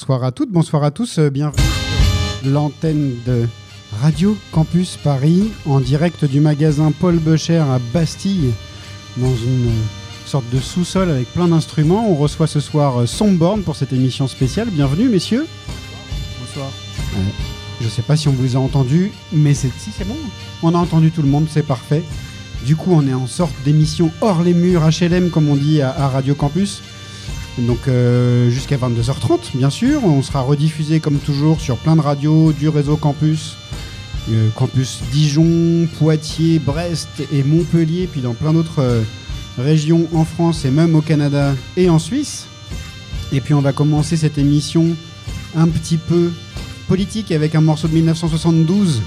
Bonsoir à toutes, bonsoir à tous, euh, bienvenue sur l'antenne de Radio Campus Paris en direct du magasin Paul Becher à Bastille dans une euh, sorte de sous-sol avec plein d'instruments. On reçoit ce soir euh, Somborn pour cette émission spéciale. Bienvenue messieurs. Bonsoir. Je sais pas si on vous a entendu, mais c'est si c'est bon. On a entendu tout le monde, c'est parfait. Du coup, on est en sorte d'émission hors les murs HLM comme on dit à, à Radio Campus. Donc euh, jusqu'à 22h30, bien sûr. On sera rediffusé comme toujours sur plein de radios du réseau Campus. Euh, campus Dijon, Poitiers, Brest et Montpellier, puis dans plein d'autres euh, régions en France et même au Canada et en Suisse. Et puis on va commencer cette émission un petit peu politique avec un morceau de 1972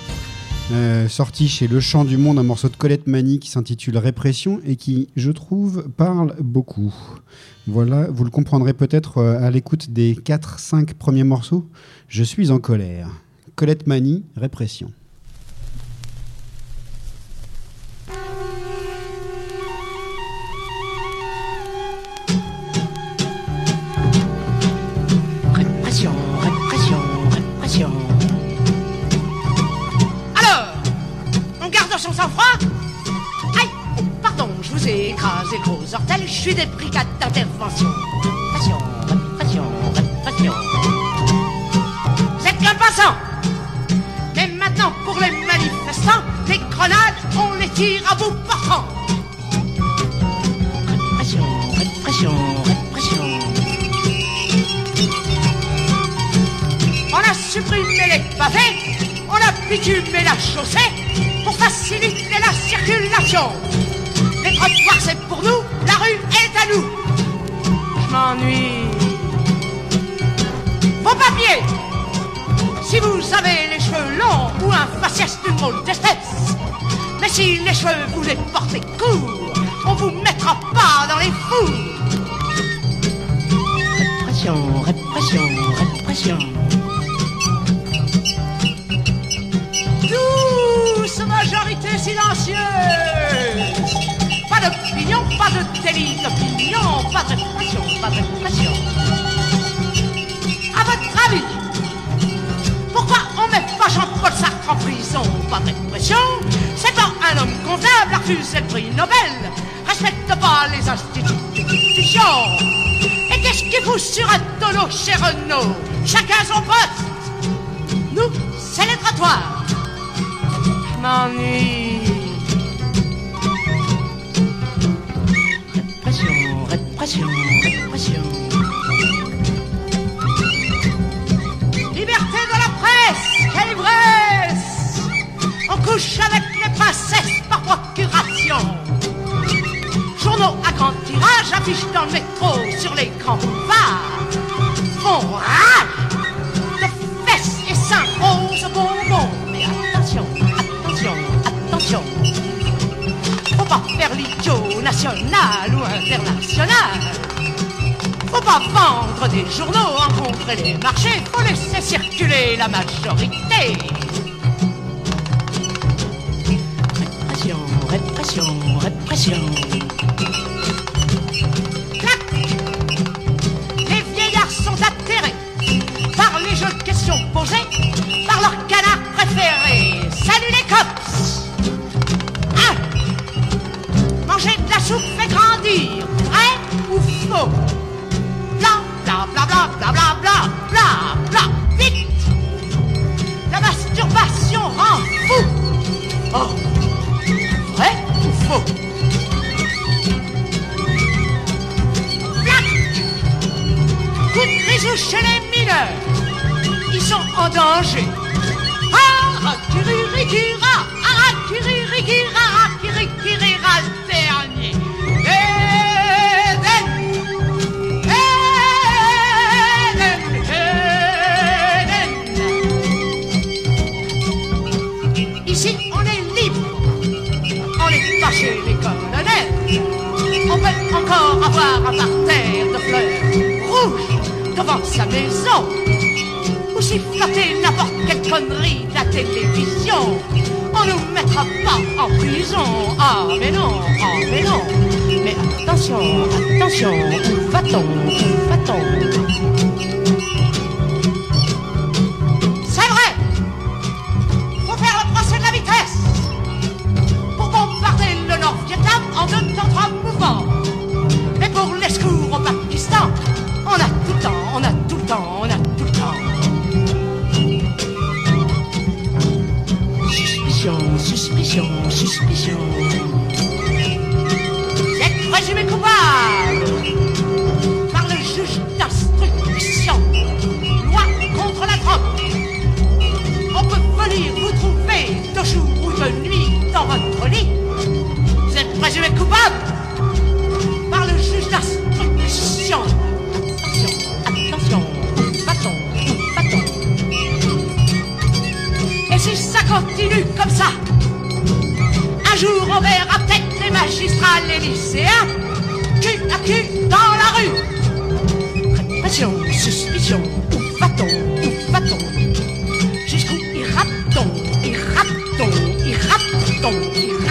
euh, sorti chez Le Chant du Monde, un morceau de Colette Mani qui s'intitule Répression et qui, je trouve, parle beaucoup. Voilà, vous le comprendrez peut-être euh, à l'écoute des 4-5 premiers morceaux. Je suis en colère. Colette Mani, Répression. Répression, garde son sang-froid Aïe, pardon, je vous ai écrasé gros ortel, je suis des brigades d'intervention. Répression, répression, répression. Vous êtes qu'un passant Mais maintenant, pour les manifestants, les grenades, on les tire à bout portant. Répression, répression, répression. On a supprimé les pavés, on a bitumé la chaussée pour faciliter la circulation. Les trottoirs c'est pour nous, la rue est à nous. Je m'ennuie. Vos papiers Si vous avez les cheveux longs ou un faciès d'une drôle d'espèce, mais si les cheveux vous les portez courts, on vous mettra pas dans les fours. Répression, répression, répression. Silencieuse. Pas d'opinion, pas de délit d'opinion, pas de pression, pas de pression. À votre avis, pourquoi on met pas Jean-Paul Sartre en prison Pas de pression? C'est pas un homme convenable a refusé le prix Nobel. Respecte pas les institutions. Et qu'est-ce qu'il fout sur un tonneau chez Renault Chacun son poste. Nous, c'est. M'ennuie. Répression, répression, répression. Liberté de la presse, quelle ivresse On couche avec les princesses par procuration. Journaux à grand tirage affichent dans le métro sur les grands boulevards. Font national ou international. Faut pas vendre des journaux, rencontrer les marchés. Faut laisser circuler la majorité. Répression, répression, répression. Clac Les vieillards sont atterrés par les jeux de questions posés par leur canard préféré. Salut les cops vrai ou faux. Bla bla bla bla bla bla bla bla bla Vite. La masturbation rend fou. Oh. Vrai ou faux? Black. Coup de grisou chez les mineurs Ils sont en danger. Arakiririkira devant sa maison. Ou si flotter n'importe quelle connerie de la télévision. On nous mettra pas en prison. Ah mais non, ah mais non. Mais attention, attention, où va-t-on, où va-t-on? Suspicion, suspicion, suspicion. Êtes présumé coupable Par le juge d'instruction. Loi contre la drogue. On peut venir vous trouver de jour ou de nuit dans votre lit. Vous êtes présumé coupable continue comme ça, un jour on verra peut-être les magistrats, les lycéens, cul à cul dans la rue. Répression, suspicion, où va-t-on Où va-t-on? Jusqu'où ira-t-on Ira-t-on Ira-t-on Ira-t-on?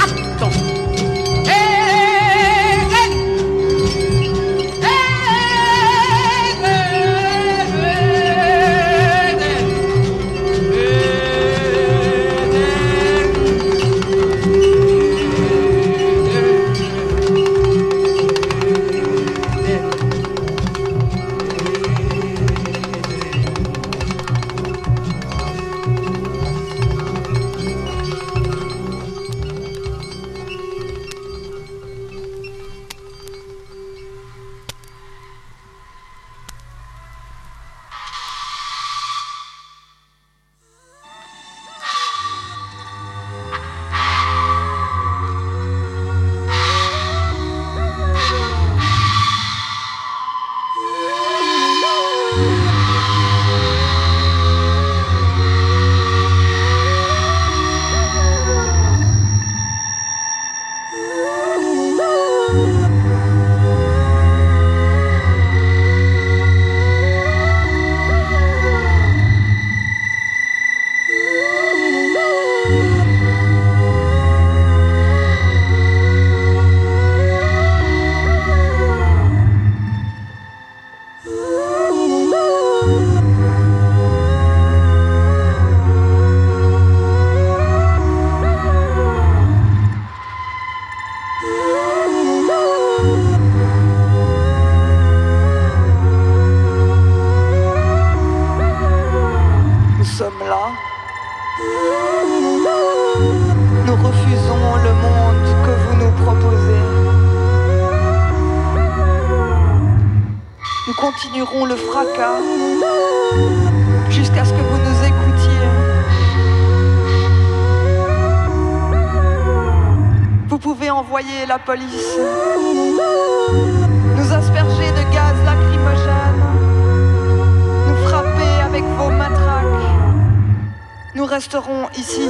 Nous resterons ici.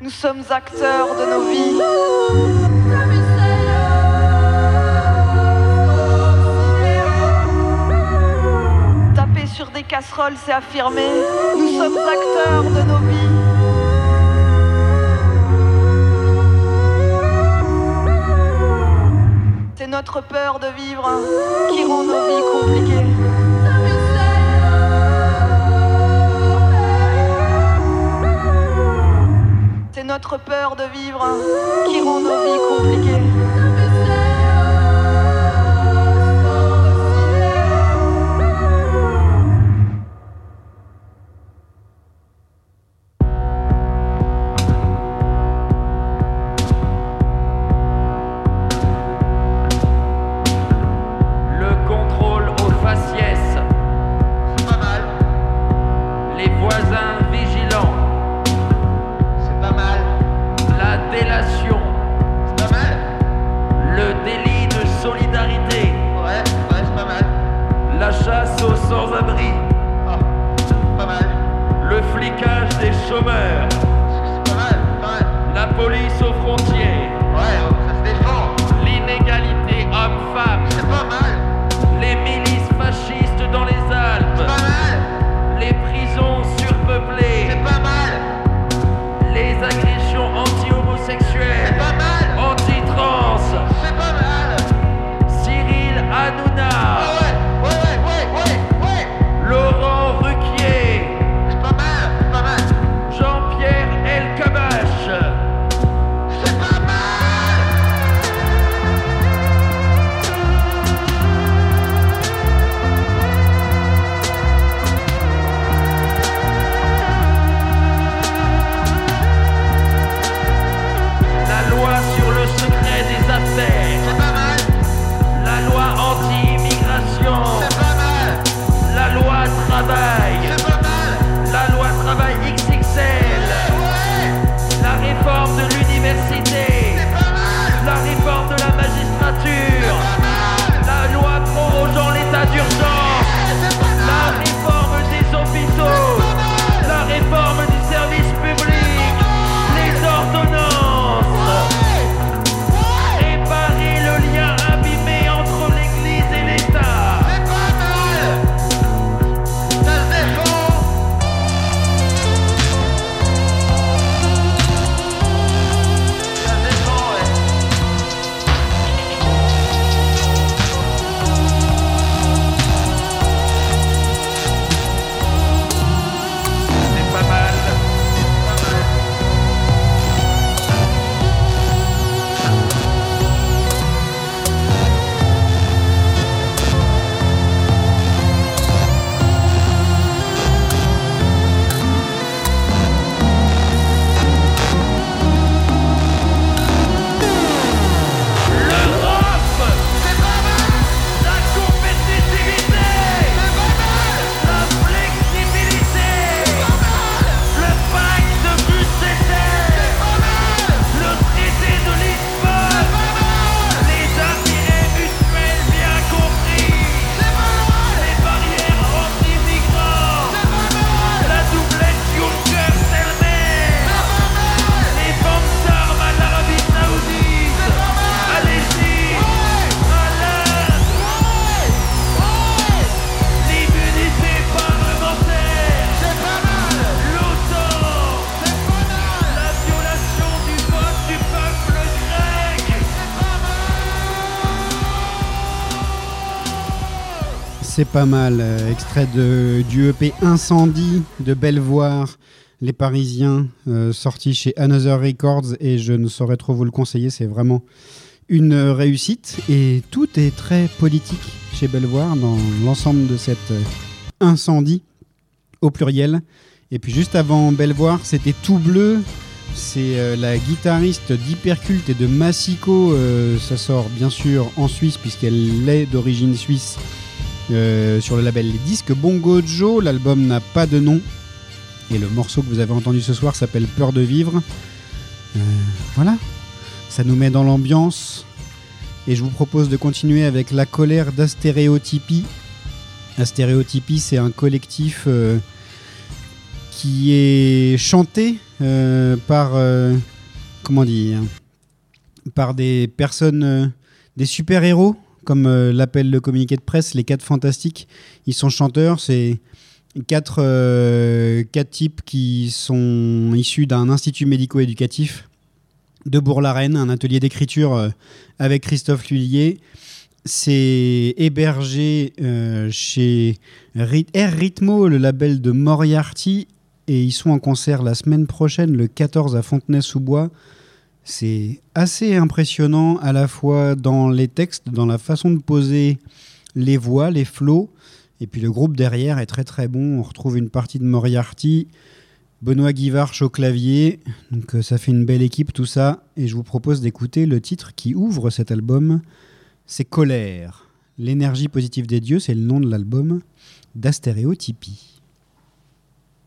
Nous sommes acteurs de nos vies. Taper sur des casseroles, c'est affirmer. Nous sommes acteurs de nos vies. Notre peur de vivre qui rend nos vies compliquées. C'est notre peur de vivre qui rend nos vies compliquées. C'est pas mal. Euh, extrait de, du EP Incendie de Bellevoire, les Parisiens, euh, sorti chez Another Records et je ne saurais trop vous le conseiller, c'est vraiment une réussite et tout est très politique chez Bellevoire dans l'ensemble de cet euh, incendie au pluriel. Et puis juste avant Bellevoire, c'était tout bleu. C'est la guitariste d'Hyperculte et de Massico. ça sort bien sûr en Suisse puisqu'elle est d'origine suisse euh, sur le label Les Disques Bongo Joe. L'album n'a pas de nom. Et le morceau que vous avez entendu ce soir s'appelle Peur de vivre. Euh, voilà. Ça nous met dans l'ambiance. Et je vous propose de continuer avec La colère d'Astéréotypie. Astéréotypie, c'est un collectif euh, qui est chanté par. comment dire Par des personnes. des super-héros, comme euh, l'appelle le communiqué de presse, les quatre fantastiques. Ils sont chanteurs, c'est quatre, euh, quatre types qui sont issus d'un institut médico-éducatif de Bourg-la-Reine, un atelier d'écriture euh, avec Christophe Lullier. C'est hébergé chez Ry- Air Ritmo, le label de Moriarty, et ils sont en concert la semaine prochaine, le 14 à Fontenay-sous-Bois. C'est assez impressionnant à la fois dans les textes, dans la façon de poser les voix, les flots, et puis le groupe derrière est très très bon. On retrouve une partie de Moriarty, Benoît Guivarch au clavier, donc euh, ça fait une belle équipe tout ça, et je vous propose d'écouter le titre qui ouvre cet album, c'est Colère. L'énergie positive des dieux, c'est le nom de l'album d'Astéréotypie.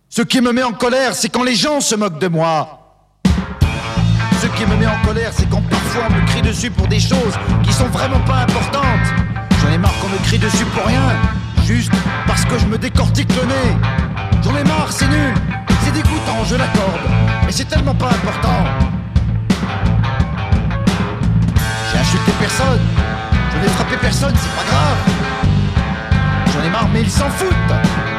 Ce qui me met en colère, c'est quand les gens se moquent de moi. Qui me met en colère, c'est quand parfois on me crie dessus pour des choses qui sont vraiment pas importantes. J'en ai marre qu'on me crie dessus pour rien, juste parce que je me décortique le nez. J'en ai marre, c'est nul, c'est dégoûtant, je l'accorde, mais c'est tellement pas important. J'ai insulté personne, je n'ai frappé personne, c'est pas grave. J'en ai marre, mais ils s'en foutent.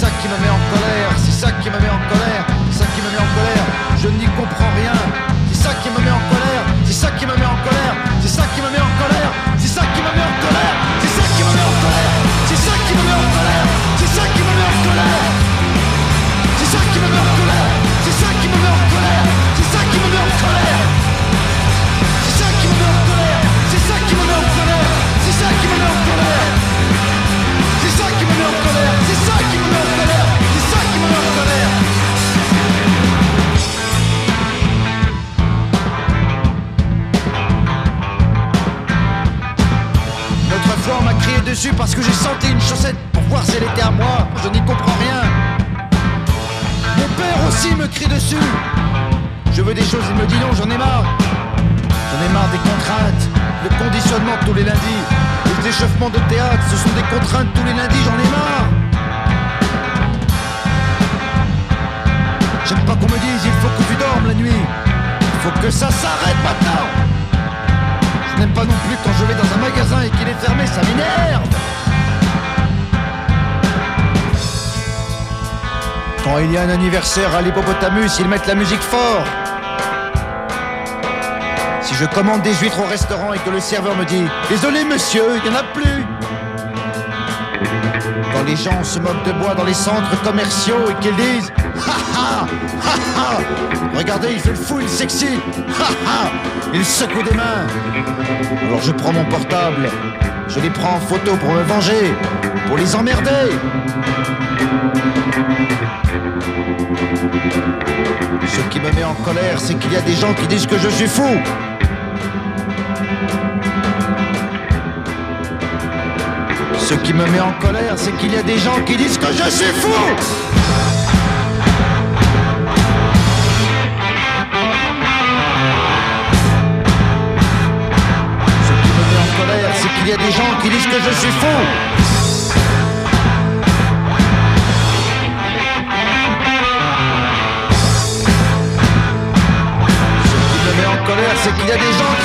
Ça qui me met en colère, c'est ça qui me met en colère, c'est ça qui me met en colère, je n'y comprends rien. C'est ça qui me met en colère, c'est ça qui me met en colère, c'est ça qui me met en colère, un anniversaire à l'hippopotamus, ils mettent la musique fort. Si je commande des huîtres au restaurant et que le serveur me dit Désolé monsieur, il n'y en a plus. Quand les gens se moquent de bois dans les centres commerciaux et qu'ils disent Ha ha Ha ha Regardez, il fait le fou, il s'excite Ha ha. Il secoue des mains. Alors je prends mon portable, je les prends en photo pour me venger, pour les emmerder Ce qui me met en colère, c'est qu'il y a des gens qui disent que je suis fou. Ce qui me met en colère, c'est qu'il y a des gens qui disent que je suis fou. Y a des gens qui disent que je suis fou. Ce qui me met en colère, c'est qu'il y a des gens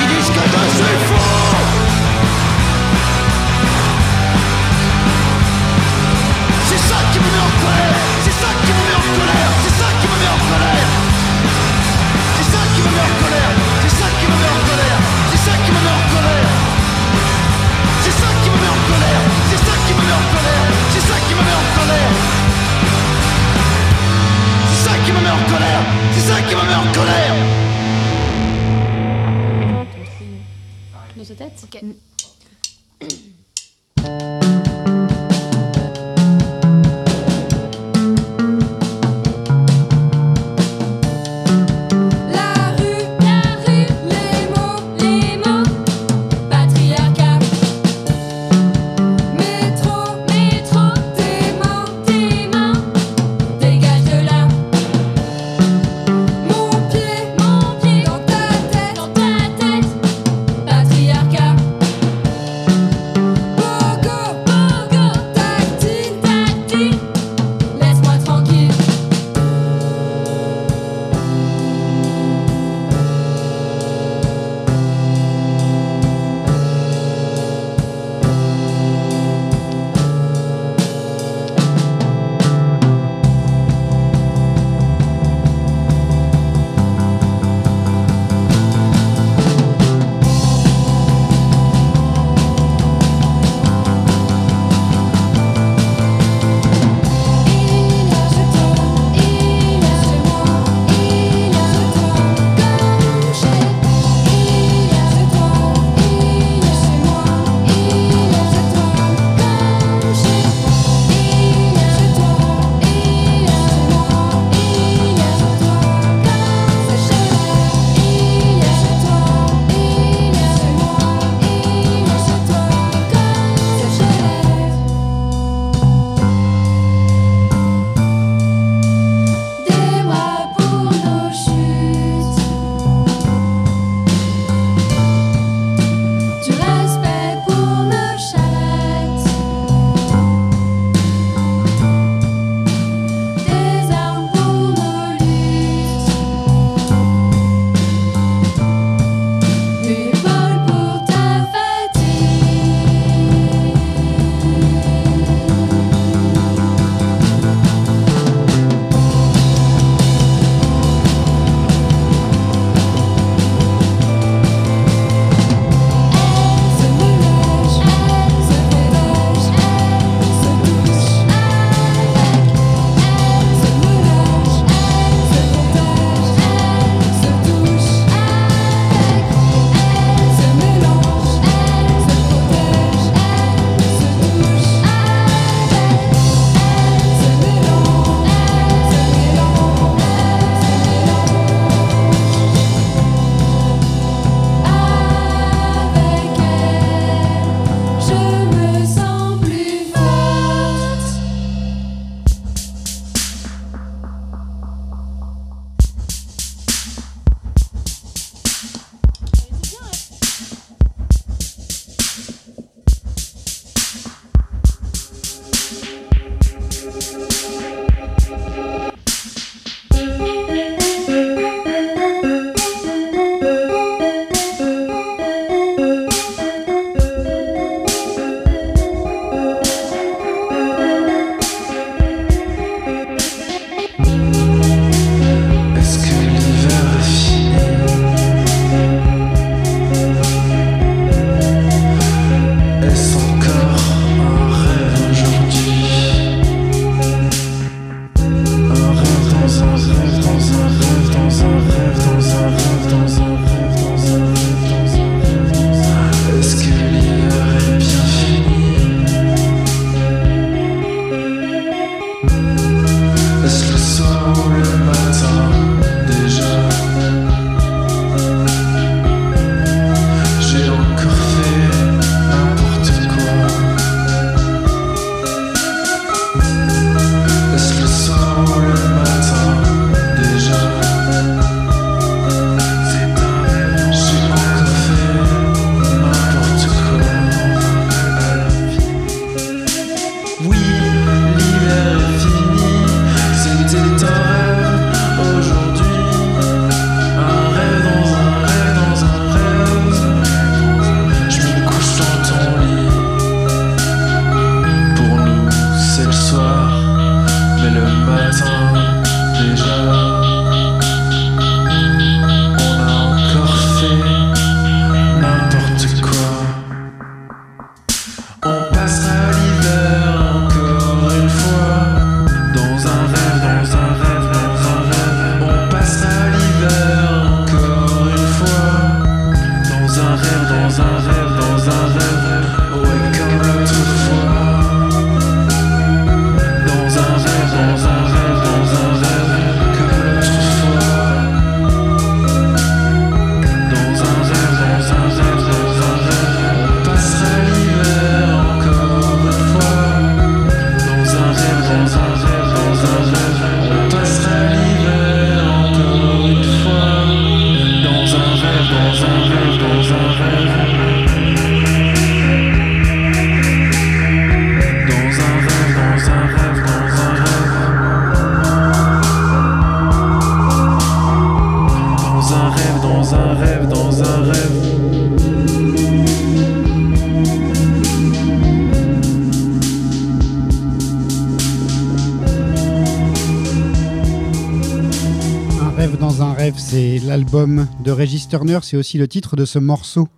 de Regis Turner, c'est aussi le titre de ce morceau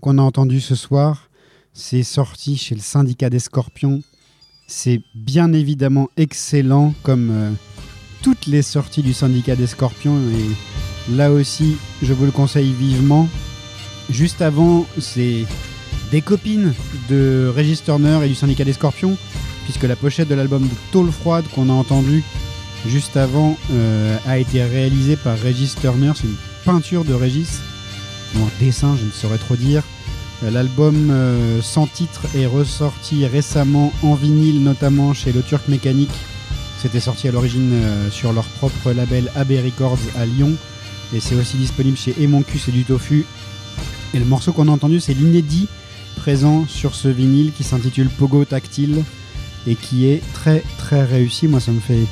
qu'on a entendu ce soir. C'est sorti chez le syndicat des Scorpions. C'est bien évidemment excellent comme euh, toutes les sorties du syndicat des Scorpions et là aussi je vous le conseille vivement. Juste avant, c'est des copines de Regis Turner et du syndicat des Scorpions puisque la pochette de l'album de Tôle Froide qu'on a entendu juste avant euh, a été réalisé par Régis Turner. Peinture de Régis, ou un dessin, je ne saurais trop dire. Euh, L'album euh, sans titre est ressorti récemment en vinyle, notamment chez le Turc Mécanique. C'était sorti à l'origine euh, sur leur propre label AB Records à Lyon. Et c'est aussi disponible chez et du Tofu. Et le morceau qu'on a entendu, c'est l'inédit présent sur ce vinyle qui s'intitule Pogo Tactile et qui est très très réussi. Moi, ça me fait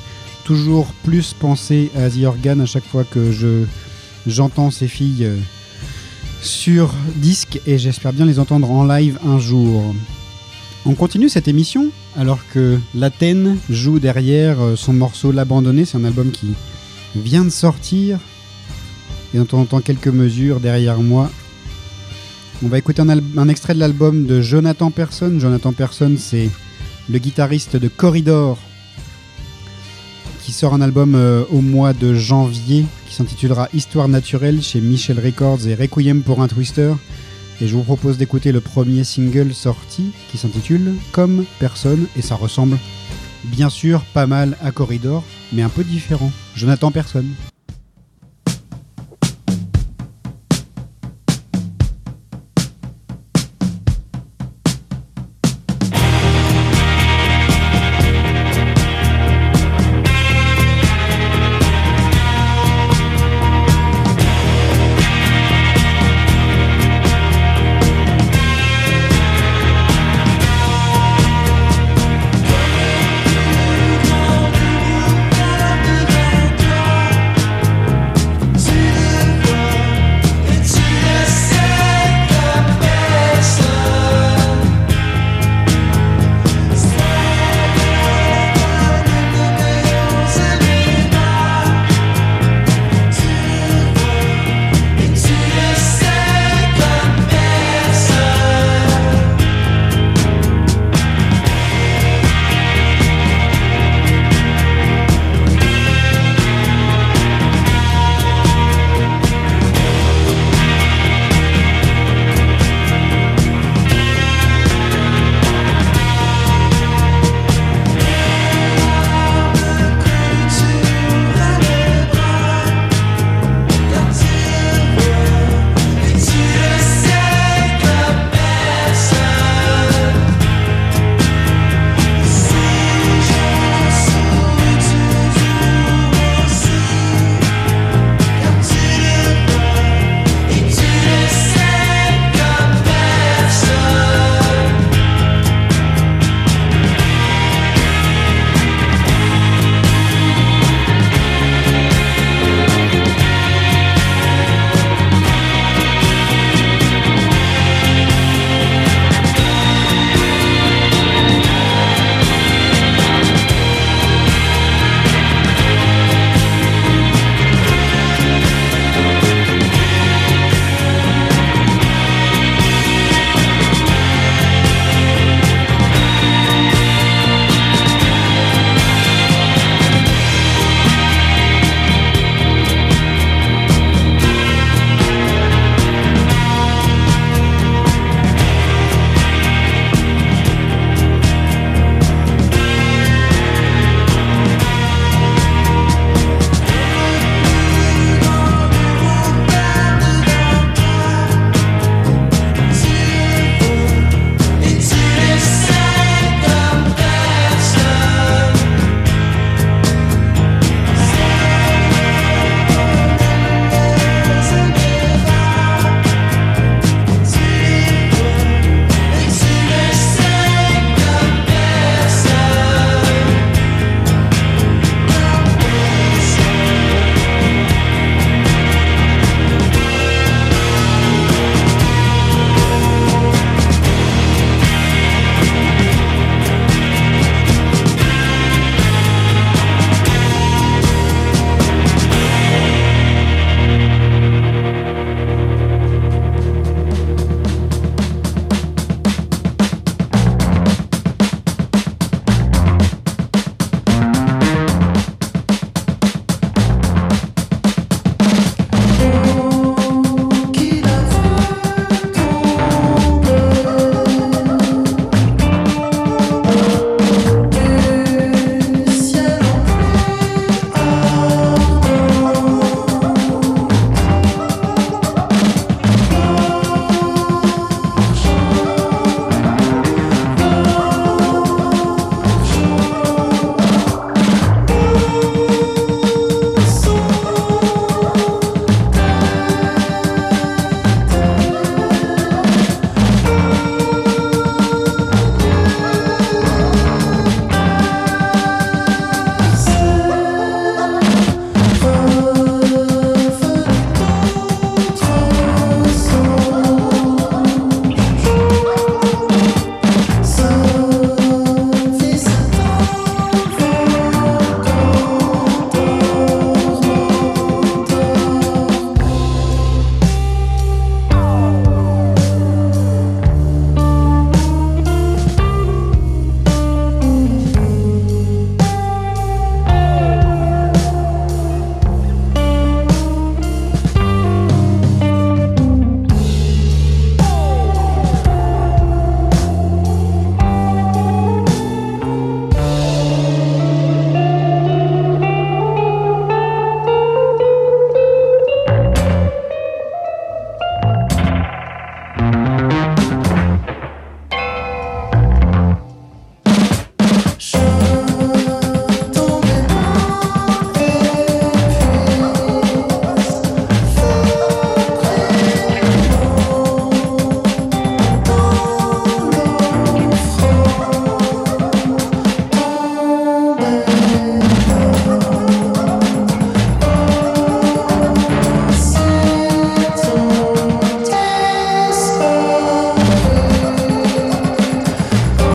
toujours plus penser à The Organ à chaque fois que je j'entends ces filles euh, sur disque et j'espère bien les entendre en live un jour. On continue cette émission alors que l'Athènes joue derrière euh, son morceau L'Abandonné. C'est un album qui vient de sortir et dont on entend quelques mesures derrière moi. On va écouter un, un extrait de l'album de Jonathan Person. Jonathan Person, c'est le guitariste de Corridor qui sort un album euh, au mois de janvier qui s'intitulera Histoire naturelle chez Michel Records et Requiem pour un Twister. Et je vous propose d'écouter le premier single sorti qui s'intitule Comme personne et ça ressemble bien sûr pas mal à Corridor mais un peu différent. Jonathan Personne.